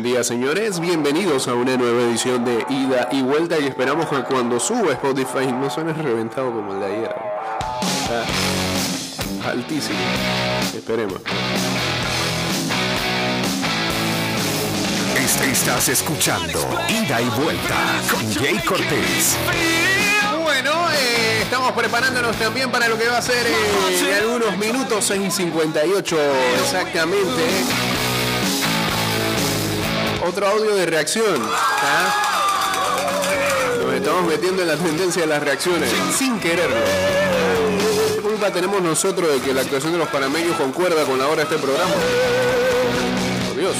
Buen día, señores. Bienvenidos a una nueva edición de Ida y Vuelta. Y esperamos que cuando suba Spotify no suene reventado como el de ayer. Está altísimo. Esperemos. Este- Estás escuchando Ida y Vuelta con Jay Cortés. Bueno, eh, estamos preparándonos también para lo que va a ser eh, en algunos minutos, 6 y 58 exactamente. Otro audio de reacción. ¿ah? Nos estamos metiendo en la tendencia de las reacciones, sin quererlo. ¿Qué culpa tenemos nosotros de que la actuación de los panameños concuerda con la hora de este programa? Por Dios.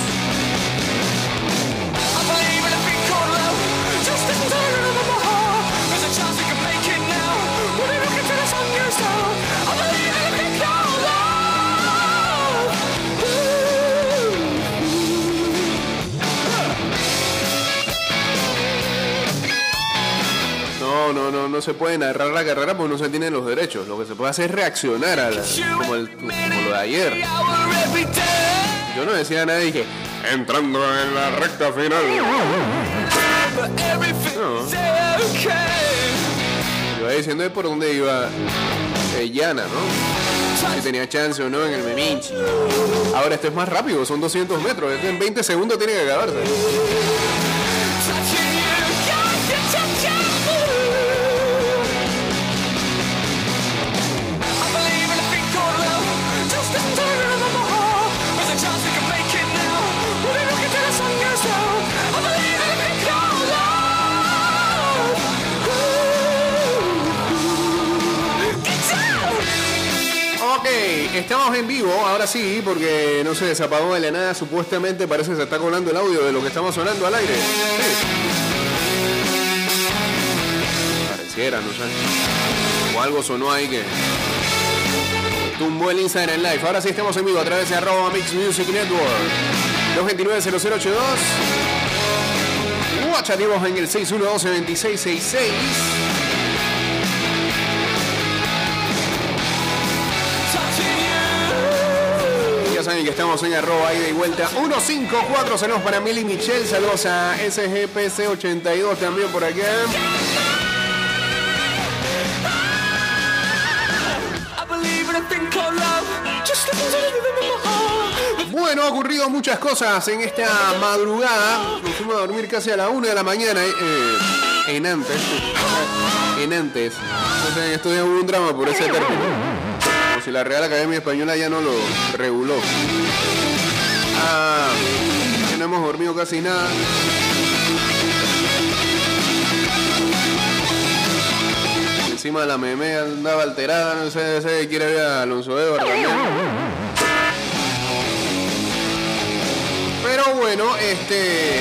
No, no, no, no se puede narrar la carrera porque no se tienen los derechos. Lo que se puede hacer es reaccionar a la- como, el- como lo de ayer. Yo no decía nada y dije, entrando en la recta final. Yo iba diciendo por dónde iba eh, Llana, ¿no? Si tenía chance o no en el Meminchi. Ahora esto es más rápido, son 200 metros. Esto en 20 segundos tiene que acabarse. estamos en vivo, ahora sí, porque no se desapagó de la nada, supuestamente parece que se está colando el audio de lo que estamos sonando al aire. Pareciera, no sé. O algo sonó ahí que tumbó el Instagram en live. Ahora sí estamos en vivo a través de arroba Mix Music Network 229-0082. WhatsApp en el 612 2666 recuerden que estamos en arroba ida y vuelta 154. Saludos para Mili Michel. Saludos a SGPC82 también por acá. Bueno, ha ocurrido muchas cosas en esta madrugada. Nos fuimos a dormir casi a la 1 de la mañana eh, eh, en antes. En antes. Entonces, esto es un drama por ese término. Si la Real Academia Española ya no lo reguló. Ah, no hemos dormido casi nada. Encima la meme andaba alterada, no sé, sé quiere ver a Alonso también. Pero bueno, este.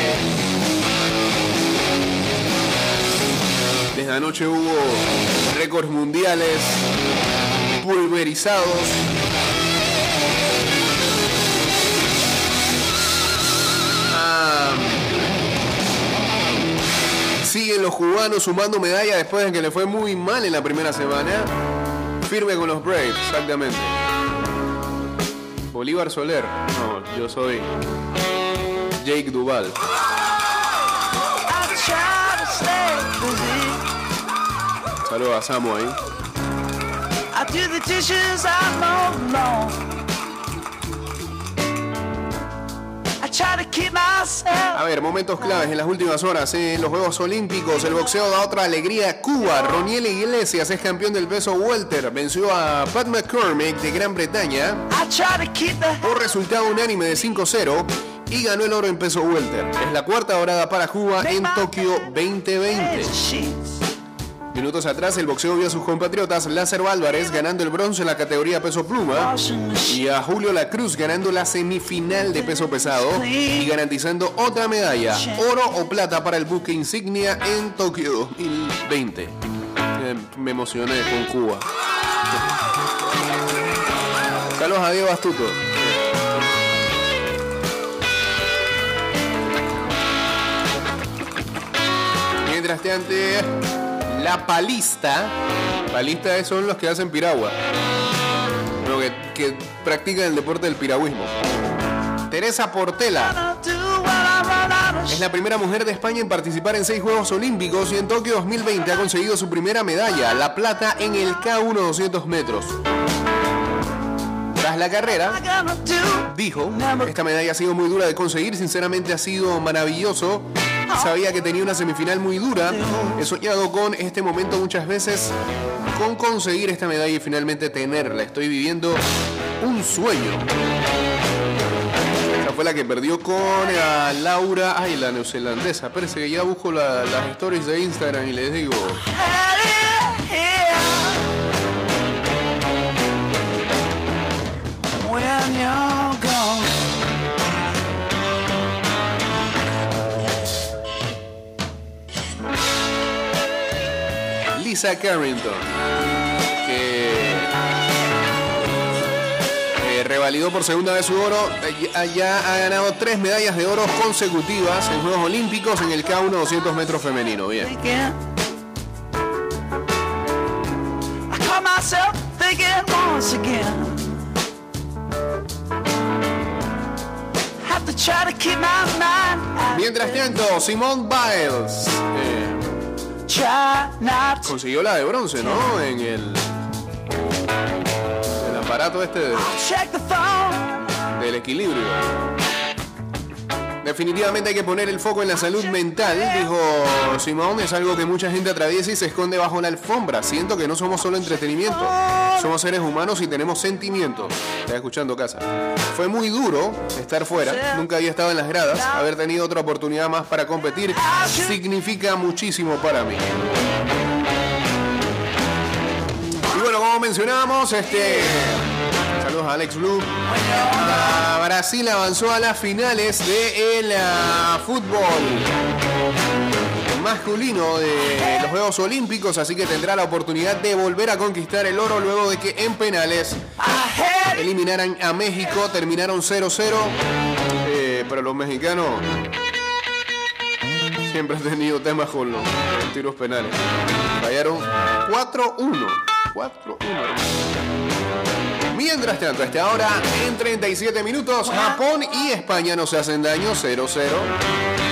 Desde anoche hubo récords mundiales pulverizados. Ah, siguen los cubanos sumando medallas después de que le fue muy mal en la primera semana. Firme con los Braves, exactamente. Bolívar Soler. No, yo soy Jake Duval. Saludos a Samu ahí. I do the dishes I'm all alone. I try to keep myself. A ver, momentos claves en las últimas horas. ¿eh? En los Juegos Olímpicos, el boxeo da otra alegría a Cuba. Roniel Iglesias es campeón del peso welter. Venció a Pat McCormick de Gran Bretaña por resultado unánime de 5-0 y ganó el oro en peso welter. Es la cuarta dorada para Cuba en Tokio 2020. Minutos atrás, el boxeo vio a sus compatriotas Lázaro Álvarez ganando el bronce en la categoría peso pluma y a Julio La Cruz ganando la semifinal de peso pesado y garantizando otra medalla, oro o plata para el buque insignia en Tokio 2020. Eh, Me emocioné con Cuba. Saludos a Diego Astuto. Mientras tanto, la palista. Palista son los que hacen piragua. Lo que, practican el deporte del piragüismo. Teresa Portela es la primera mujer de España en participar en seis Juegos Olímpicos y en Tokio 2020 ha conseguido su primera medalla, la plata en el K1 200 metros. Tras la carrera, dijo, esta medalla ha sido muy dura de conseguir, sinceramente ha sido maravilloso. Sabía que tenía una semifinal muy dura. He soñado con este momento muchas veces, con conseguir esta medalla y finalmente tenerla. Estoy viviendo un sueño. Esa fue la que perdió con Laura, ay, la neozelandesa. Parece que ya busco la- las stories de Instagram y les digo. Lisa Carrington, que eh, revalidó por segunda vez su oro, ya- ha ganado tres medallas de oro consecutivas en Juegos Olímpicos en el K1 200 metros femenino. Bien. Mientras tanto, Simone Biles consiguió la de bronce, ¿no? En el, el aparato este de- check the phone. del equilibrio. Definitivamente hay que poner el foco en la salud mental, dijo Simón. Es algo que mucha gente atraviesa y se esconde bajo la alfombra. Siento que no somos solo entretenimiento, somos seres humanos y tenemos sentimientos. Estás escuchando casa. Fue muy duro estar fuera, nunca había estado en las gradas. Haber tenido otra oportunidad más para competir significa muchísimo para mí. Y bueno, como mencionábamos, este. Alex Blue. Brasil avanzó a las finales del ah, fútbol masculino de los Juegos Olímpicos, así que tendrá la oportunidad de volver a conquistar el oro luego de que en penales eliminaran a México, terminaron 0-0, eh, pero los mexicanos siempre han tenido temas con los tiros penales. Fallaron 4-1. 4-1. Mientras tanto, a esta hora, en 37 minutos, Japón y España no se hacen daño, 0-0.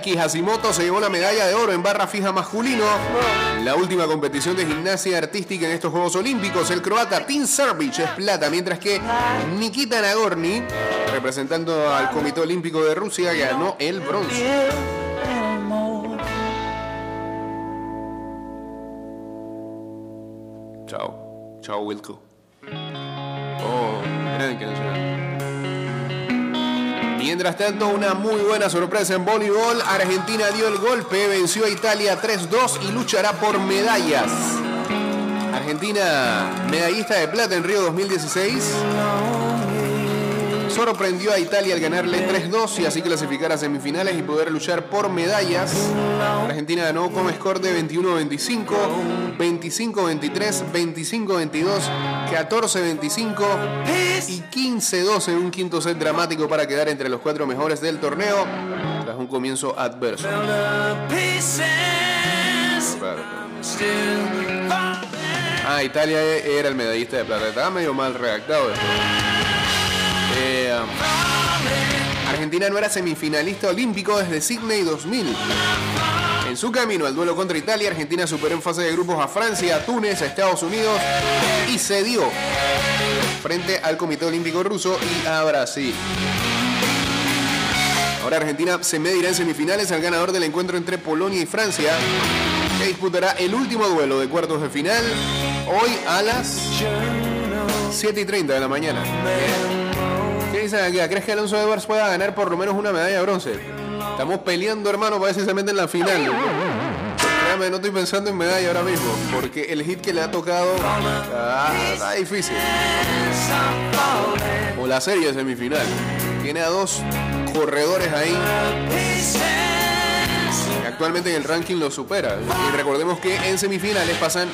Hashimoto se llevó la medalla de oro en barra fija masculino la última competición de gimnasia artística en estos Juegos Olímpicos. El croata Tim Servic es plata, mientras que Nikita Nagorny, representando al Comité Olímpico de Rusia, ganó el bronce. Chao. Chao, Wilco. Oh. Mientras tanto, una muy buena sorpresa en voleibol. Argentina dio el golpe, venció a Italia 3-2 y luchará por medallas. Argentina, medallista de plata en Río 2016. Sorprendió a Italia al ganarle 3-2 y así clasificar a semifinales y poder luchar por medallas. Argentina ganó con score de 21-25, 25-23, 25-22, 14-25 y 15-2 en un quinto set dramático para quedar entre los cuatro mejores del torneo tras un comienzo adverso. Ah, Italia era el medallista de plata. Estaba medio mal redactado. Eh, Argentina no era semifinalista olímpico desde Sydney 2000. En su camino al duelo contra Italia, Argentina superó en fase de grupos a Francia, a Túnez, a Estados Unidos y cedió frente al Comité Olímpico Ruso y a Brasil. Ahora Argentina se medirá en semifinales al ganador del encuentro entre Polonia y Francia, que disputará el último duelo de cuartos de final hoy a las 7 y 30 de la mañana. ¿Crees que Alonso Edwards pueda ganar por lo menos una medalla de bronce? Estamos peleando, hermano, para ver si se mete en la final. No estoy pensando en medalla ahora mismo, porque el hit que le ha tocado ah, está difícil. O la serie de semifinal. Tiene a dos corredores ahí actualmente en el ranking lo supera. Y recordemos que en semifinales pasan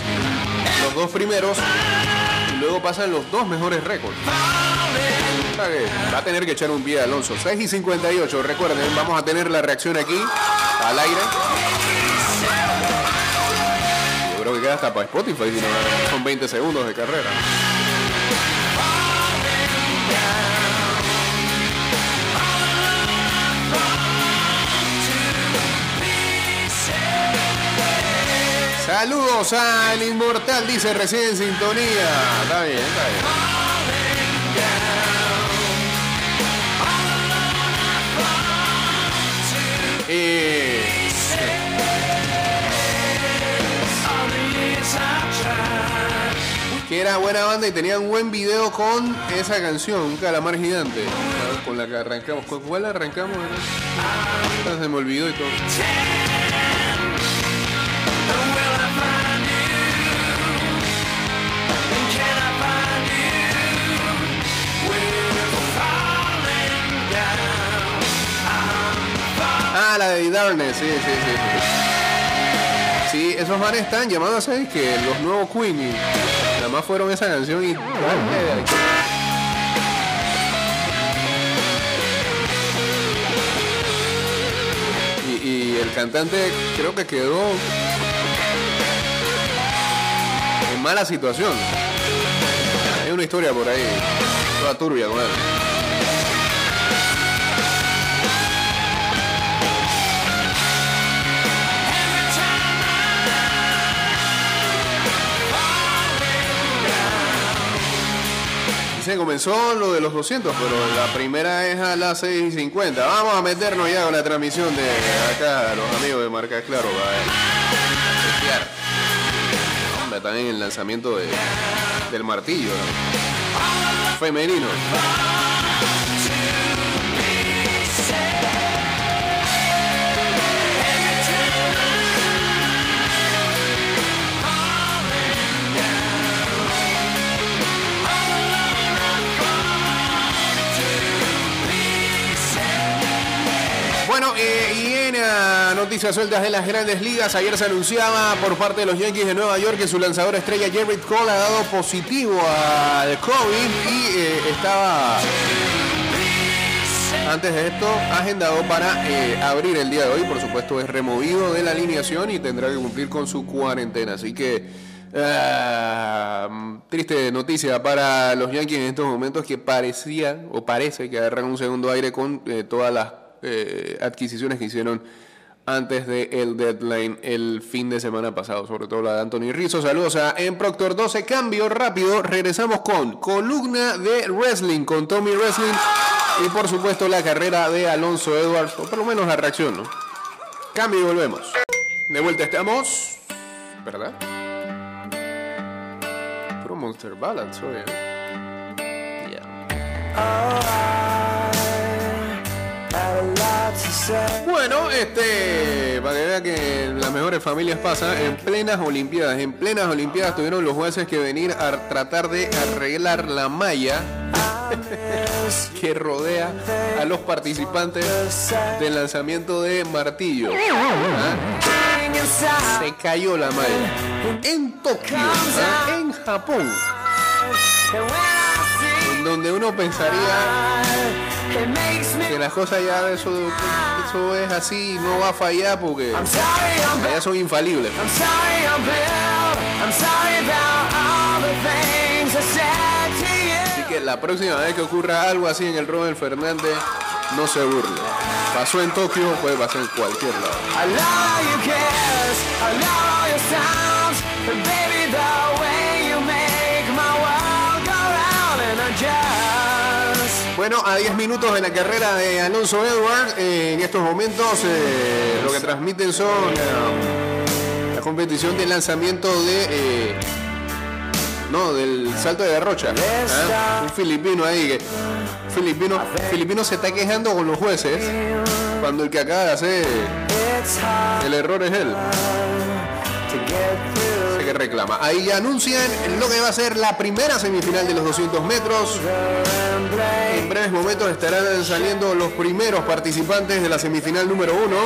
los dos primeros y luego pasan los dos mejores récords. Va a tener que echar un pie Alonso. 6 y 58, recuerden, vamos a tener la reacción aquí, al aire. Yo creo que queda hasta para Spotify, si no, son 20 segundos de carrera. Saludos al inmortal, dice recién sintonía. Está bien, está bien. Eh, que era buena banda y tenían un buen video con esa canción, un calamar gigante. Con la que arrancamos. ¿Con cuál arrancamos? Ah, se me olvidó y todo. Ah, la de Darkness, sí, sí, sí, sí. Esos manes están llamados a que los nuevos Queen y nada más fueron esa canción y. Y, y el cantante creo que quedó en mala situación. Hay una historia por ahí, toda turbia con él. Se comenzó lo de los 200, pero la primera es a las 6 y 50. Vamos a meternos ya con la transmisión de acá, los amigos de Marca Claro. Hombre, también el lanzamiento de, del martillo ¿no? femenino. Y en uh, noticias sueltas de las grandes ligas, ayer se anunciaba por parte de los Yankees de Nueva York que su lanzador estrella Jared Cole ha dado positivo al COVID y eh, estaba antes de esto agendado para eh, abrir el día de hoy. Por supuesto es removido de la alineación y tendrá que cumplir con su cuarentena. Así que Uh, triste noticia para los Yankees en estos momentos que parecía o parece que agarran un segundo aire con eh, todas las eh, adquisiciones que hicieron antes del el deadline el fin de semana pasado, sobre todo la de Anthony Rizzo. Saludos a En Proctor 12, cambio rápido, regresamos con columna de wrestling con Tommy Wrestling y por supuesto la carrera de Alonso Edwards, o por lo menos la reacción, ¿no? Cambio y volvemos. De vuelta estamos, ¿verdad? Puro Monster Ballads, oye. Bueno, este, para que vea que las mejores familias pasan en plenas Olimpiadas. En plenas Olimpiadas tuvieron los jueces que venir a tratar de arreglar la malla que rodea a los participantes del lanzamiento de martillo. ¿Ah? Se cayó la malla. En Tokio, ¿ah? en Japón. Donde uno pensaría que las cosas ya eso, eso es así, no va a fallar porque allá son infalibles. Así que la próxima vez que ocurra algo así en el Robert Fernández, no se burle. Pasó en Tokio, puede pasar en cualquier lado. Bueno, a 10 minutos de la carrera de Alonso Edward, eh, en estos momentos eh, lo que transmiten son eh, la competición de lanzamiento de eh, no del salto de derrocha. ¿ah? Un filipino ahí que filipino filipino se está quejando con los jueces cuando el que acaba de hacer el error es él. Que reclama. Ahí ya anuncian lo que va a ser la primera semifinal de los 200 metros. En breves momentos estarán saliendo los primeros participantes de la semifinal número uno.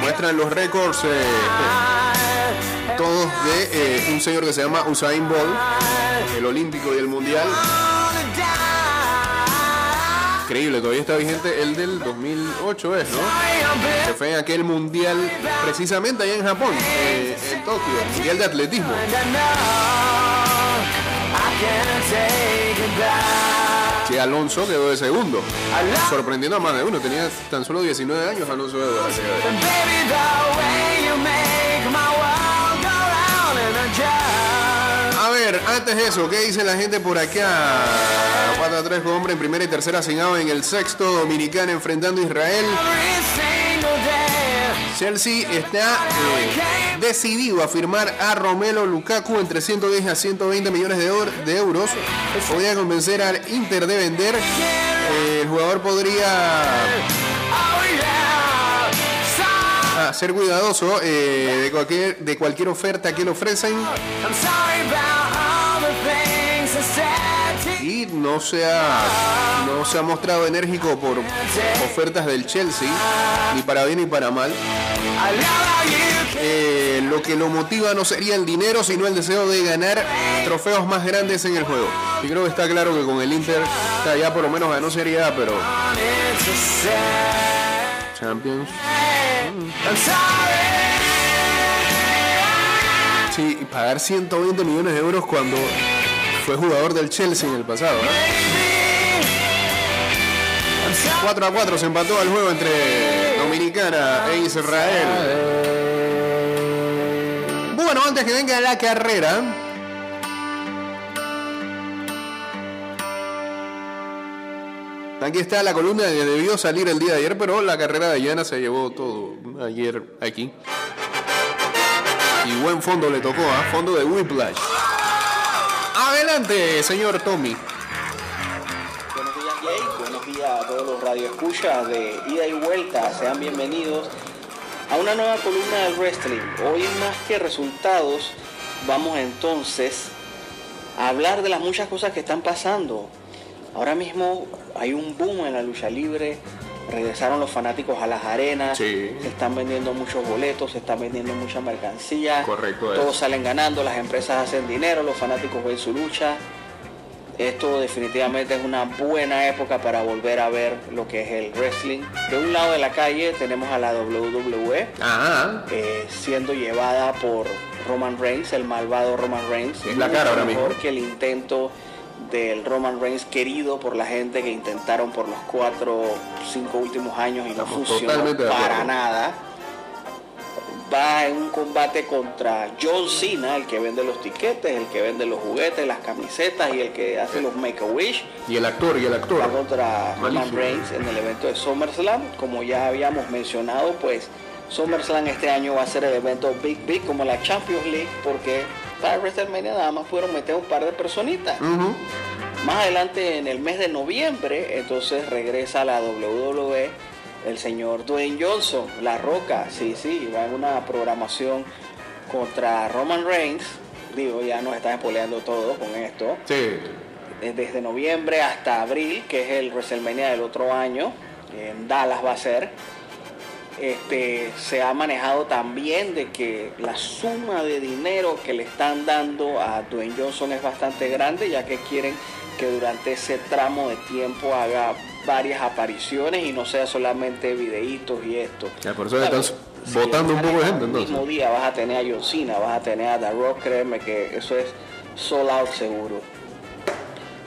Muestran los récords eh, todos de eh, un señor que se llama Usain Bolt, el olímpico y el mundial. Increíble, todavía está vigente el del 2008, ¿es, no? Que fue en aquel mundial, precisamente allá en Japón, eh, en Tokio, el mundial de atletismo. Que Alonso quedó de segundo, sorprendiendo a más de uno. Tenía tan solo 19 años Alonso de A ver, antes de eso, ¿qué dice la gente por acá? 4 a 3 con hombre en primera y tercera asignado en el sexto dominicano enfrentando a Israel. Chelsea está eh, decidido a firmar a Romelo Lukaku entre 110 a 120 millones de, de euros. Podría convencer al Inter de vender. Eh, el jugador podría ah, ser cuidadoso eh, de, cualquier, de cualquier oferta que le ofrecen no se ha, no se ha mostrado enérgico por ofertas del Chelsea, ni para bien ni para mal. Eh, lo que lo motiva no sería el dinero, sino el deseo de ganar trofeos más grandes en el juego. Y creo que está claro que con el Inter o ya por lo menos ganó Serie A, pero Champions. Sí, pagar 120 millones de euros cuando fue jugador del Chelsea en el pasado. ¿eh? 4 a 4 se empató el juego entre Dominicana e Israel. Bueno, antes que venga la carrera. Aquí está la columna que debió salir el día de ayer, pero la carrera de Llana se llevó todo ayer aquí. Y buen fondo le tocó, ¿ah? Fondo de Whiplash. Señor Tommy. Buenos días. Buenos días a todos los radioescuchas de ida y vuelta. Sean bienvenidos a una nueva columna del wrestling. Hoy, más que resultados, vamos entonces a hablar de las muchas cosas que están pasando. Ahora mismo hay un boom en la lucha libre. Regresaron los fanáticos a las arenas. Sí. Se están vendiendo muchos boletos, se están vendiendo mucha mercancía. Correcto es. Todos salen ganando, las empresas hacen dinero, los fanáticos ven su lucha. Esto definitivamente es una buena época para volver a ver lo que es el wrestling. De un lado de la calle tenemos a la WWE Ajá. eh, siendo llevada por Roman Reigns, el malvado Roman Reigns. Es la cara ahora mejor mismo. que el intento del Roman Reigns querido por la gente que intentaron por los cuatro, cinco últimos años y no Estamos funcionó para nada. Va en un combate contra John Cena, el que vende los tiquetes, el que vende los juguetes, las camisetas y el que hace los Make-A-Wish Y el actor, y el va actor. contra Roman Malísimo. Reigns en el evento de SummerSlam. Como ya habíamos mencionado, pues SummerSlam este año va a ser el evento Big Big como la Champions League porque para WrestleMania nada más pudieron meter un par de personitas. Más adelante en el mes de noviembre, entonces regresa a la WWE el señor Dwayne Johnson, La Roca, sí, sí, va en una programación contra Roman Reigns. Digo, ya nos están spoileando todo con esto Sí. eh, desde noviembre hasta abril, que es el WrestleMania del otro año, en Dallas va a ser. Este, se ha manejado también de que la suma de dinero que le están dando a Dwayne Johnson es bastante grande, ya que quieren que durante ese tramo de tiempo haga varias apariciones y no sea solamente videitos y esto. Ya, por eso botando un poco de gente El mismo día vas a tener a John Cena, vas a tener a The Rock, créeme que eso es sold out seguro.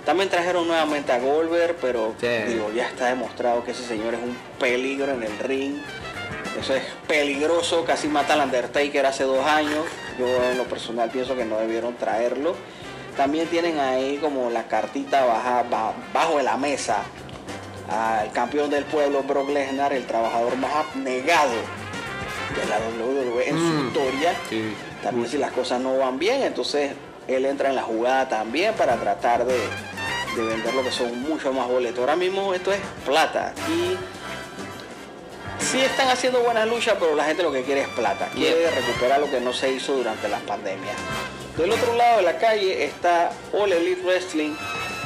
También trajeron nuevamente a Goldberg, pero Sí. digo, ya está demostrado que ese señor es un peligro en el ring. Eso es peligroso, casi mata al Undertaker hace dos años. Yo en lo personal pienso que no debieron traerlo. También tienen ahí como la cartita baja, ba- bajo de la mesa al campeón del pueblo Brock Lesnar, el trabajador más abnegado de la WWE en su Mm. historia. Sí. También si las cosas no van bien, entonces él entra en la jugada también para tratar de, de vender lo que son mucho más boletos. Ahora mismo esto es plata. Y sí están haciendo buenas luchas, pero la gente lo que quiere es plata. Quiere recuperar lo que no se hizo durante las pandemias. Del otro lado de la calle está All Elite Wrestling,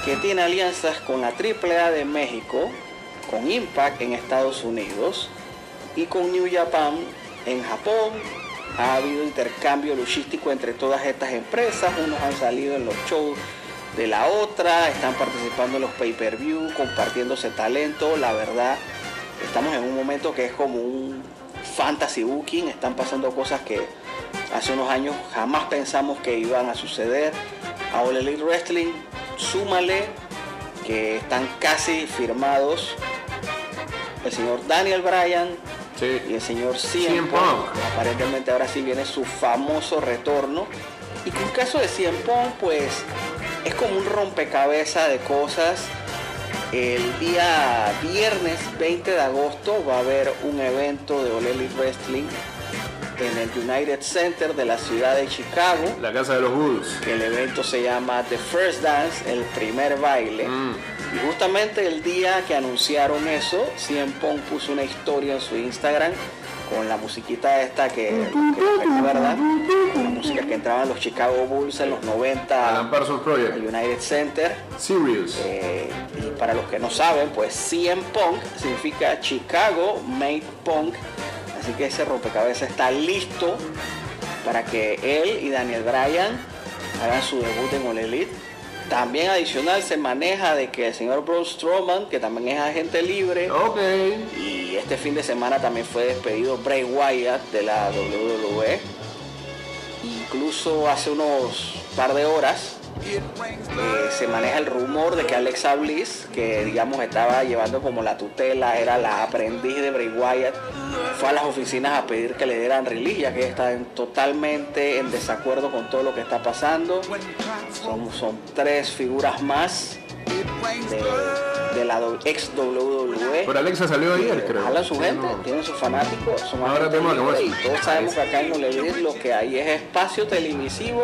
que tiene alianzas con la AAA de México, con Impact en Estados Unidos y con New Japan en Japón. Ha habido intercambio logístico entre todas estas empresas. Unos han salido en los shows de la otra, están participando en los pay-per-view, compartiéndose talento, la verdad, estamos en un momento que es como un fantasy booking, están pasando cosas que hace unos años jamás pensamos que iban a suceder. A All Elite Wrestling, súmale que están casi firmados el señor Daniel Bryan y el señor CM. Punk. Aparentemente ahora sí viene su famoso retorno. Y con el caso de CM Punk, pues es como un rompecabezas de cosas. El día viernes 20 de agosto va a haber un evento de All Elite Wrestling en el United Center de la ciudad de Chicago. La casa de los Bulls. El evento se llama The First Dance, el primer baile. Mm. Y justamente el día que anunciaron eso, CM Punk puso una historia en su Instagram con la musiquita esta que, que recuerda, la música que entraban los Chicago Bulls en los 90 Alan Parsons al Project. United Center. Serious. Eh, y para los que no saben, pues CM Punk significa Chicago Made Punk. Así que ese rompecabezas está listo para que él y Daniel Bryan hagan su debut en All Elite. También adicional se maneja de que el señor Braun Strowman, que también es agente libre, Ok. y este fin de semana también fue despedido Bray Wyatt de la WWE. Incluso hace unos par de horas eh, se maneja el rumor de que Alexa Bliss, que digamos estaba llevando como la tutela, era la aprendiz de Bray Wyatt, fue a las oficinas a pedir que le dieran release, ya que están totalmente en desacuerdo con todo lo que está pasando. Son, son tres figuras más de la ex WWE. Pero Alexa salió ayer, creo. Jalan su Sí, gente, no. tienen sus fanáticos, son Ahora tenemos y todos sabemos que acá en Olevir lo que hay es espacio televisivo,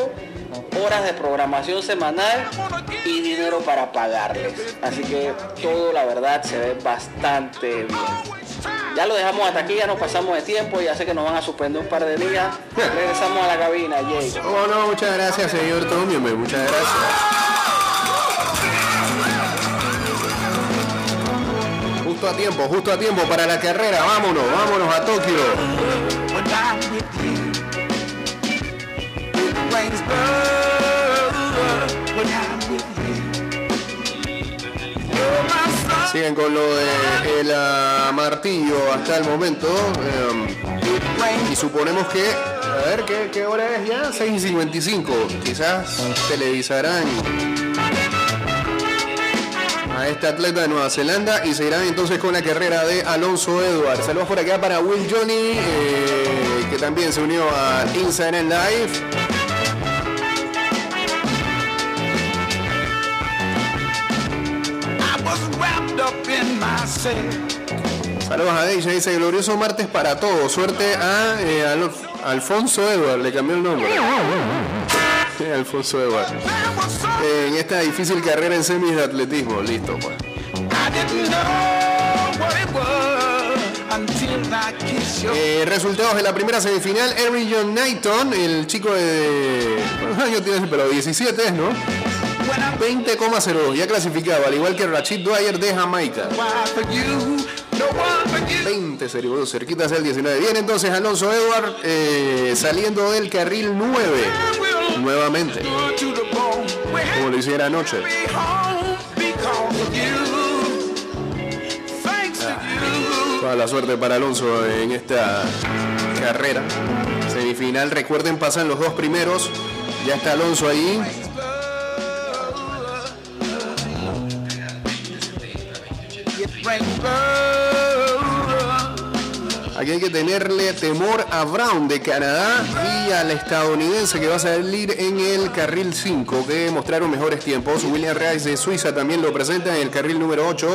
horas de programación semanal y dinero para pagarles. Así que todo la verdad se ve bastante bien. Ya lo dejamos hasta aquí, ya nos pasamos de tiempo, ya sé que nos van a suspender un par de días. Regresamos a la cabina, Jay. Oh, no, muchas gracias, señor Tommy, muchas gracias. Justo a tiempo, justo a tiempo para la carrera. Vámonos, vámonos a Tokio. Siguen con lo de el ah, martillo hasta el momento. em, y suponemos que, a ver, ¿qué, qué hora es ya? 6 y 55. Quizás televisarán a este atleta de Nueva Zelanda y seguirán entonces con la carrera de Alonso Edwards. Saludos por acá para Will Johnny, eh, que también se unió a Instagram Live. Saludos a Deisha, dice glorioso martes para todos. Suerte a eh, Al- Alfonso Edward, le cambió el nombre. Sí, Alfonso was something En esta difícil carrera en semis de atletismo, listo pues. Eh, resultados de la primera semifinal, Eric John Knighton, el chico de... ¿Cuántos años tienes? Pero 17 es, ¿no? when I'm 20,02, ya clasificado, al igual que Rachid Dwyer de Jamaica. wild for you. No one for you. 20 serio, cerquita hacia el 19. Bien, entonces Alonso Edward eh, saliendo del carril 9, I will nuevamente, como lo hiciera anoche. Toda la suerte para Alonso en esta carrera. Semifinal, recuerden, pasan los dos primeros. Ya está Alonso ahí. Aquí hay que tenerle temor a Brown de Canadá y al estadounidense que va a salir en el carril 5, que mostraron mejores tiempos. William Rice de Suiza también lo presenta en el carril número 8.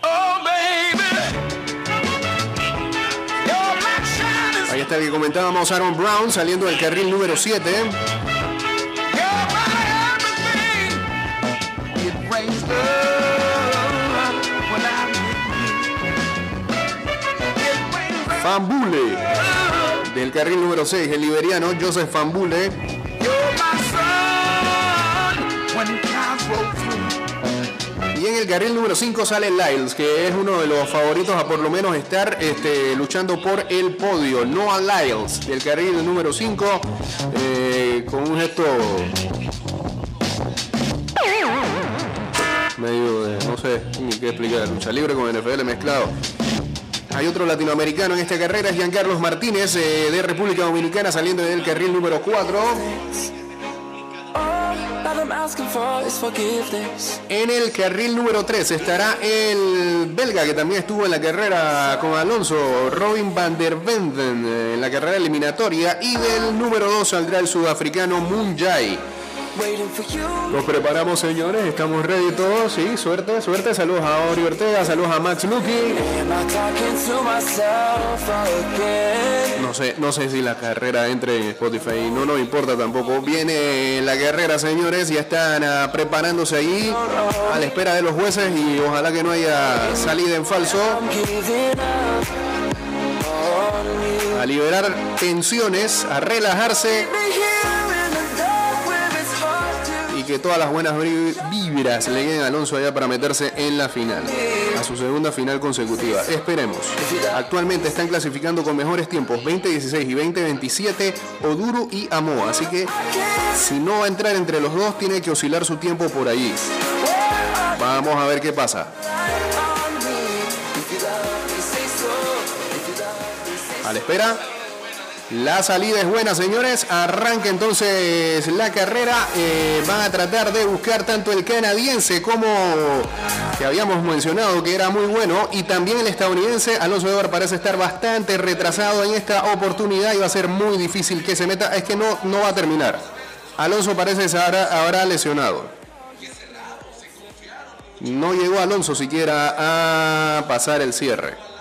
Oh, baby. You're my shining Ahí está el que comentábamos, Aaron Brown saliendo del carril número 7. Fambule del carril número 6, el liberiano Joseph Fambule. Y en el carril número 5 sale Lyles, que es uno de los favoritos a por lo menos estar este, luchando por el podio. Noah Lyles, del carril número 5, eh, con un gesto medio de, no sé ni qué explicar, lucha libre con NFL mezclado. Hay otro latinoamericano en esta carrera, es Giancarlos Martínez eh, de República Dominicana saliendo del carril número 4. All I'm asking for is forgiveness. En el carril número 3 estará el belga que también estuvo en la carrera con Alonso, Robin van der Venden, eh, en la carrera eliminatoria. Y del número 2 saldrá el sudafricano Moon Nos preparamos, señores, estamos ready todos. Sí, suerte, suerte. Saludos a Ori Ortega, saludos a Max Lucky. No sé, no sé si la carrera entre en Spotify, no nos importa tampoco. Viene la carrera, señores, ya están ah, preparándose ahí a la espera de los jueces y ojalá que no haya salida en falso. A liberar tensiones, a relajarse que todas las buenas vi- vibras le lleguen a Alonso allá para meterse en la final, a su segunda final consecutiva. Esperemos. Actualmente están clasificando con mejores tiempos 2016 y 2027 Oduro y Amoa, así que si no va a entrar entre los dos tiene que oscilar su tiempo por allí. Vamos a ver qué pasa. A la espera. La salida es buena, señores. Arranca entonces la carrera. Eh, van a tratar de buscar tanto el canadiense como que habíamos mencionado que era muy bueno y también el estadounidense. Alonso Edward parece estar bastante retrasado en esta oportunidad y va a ser muy difícil que se meta. Es que no, no va a terminar. Alonso parece habrá, habrá lesionado. No llegó Alonso siquiera a pasar el cierre.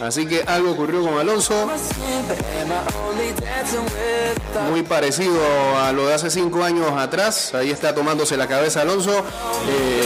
Así que algo ocurrió con Alonso. Muy parecido a lo de hace cinco años atrás. Ahí está tomándose la cabeza Alonso. Eh,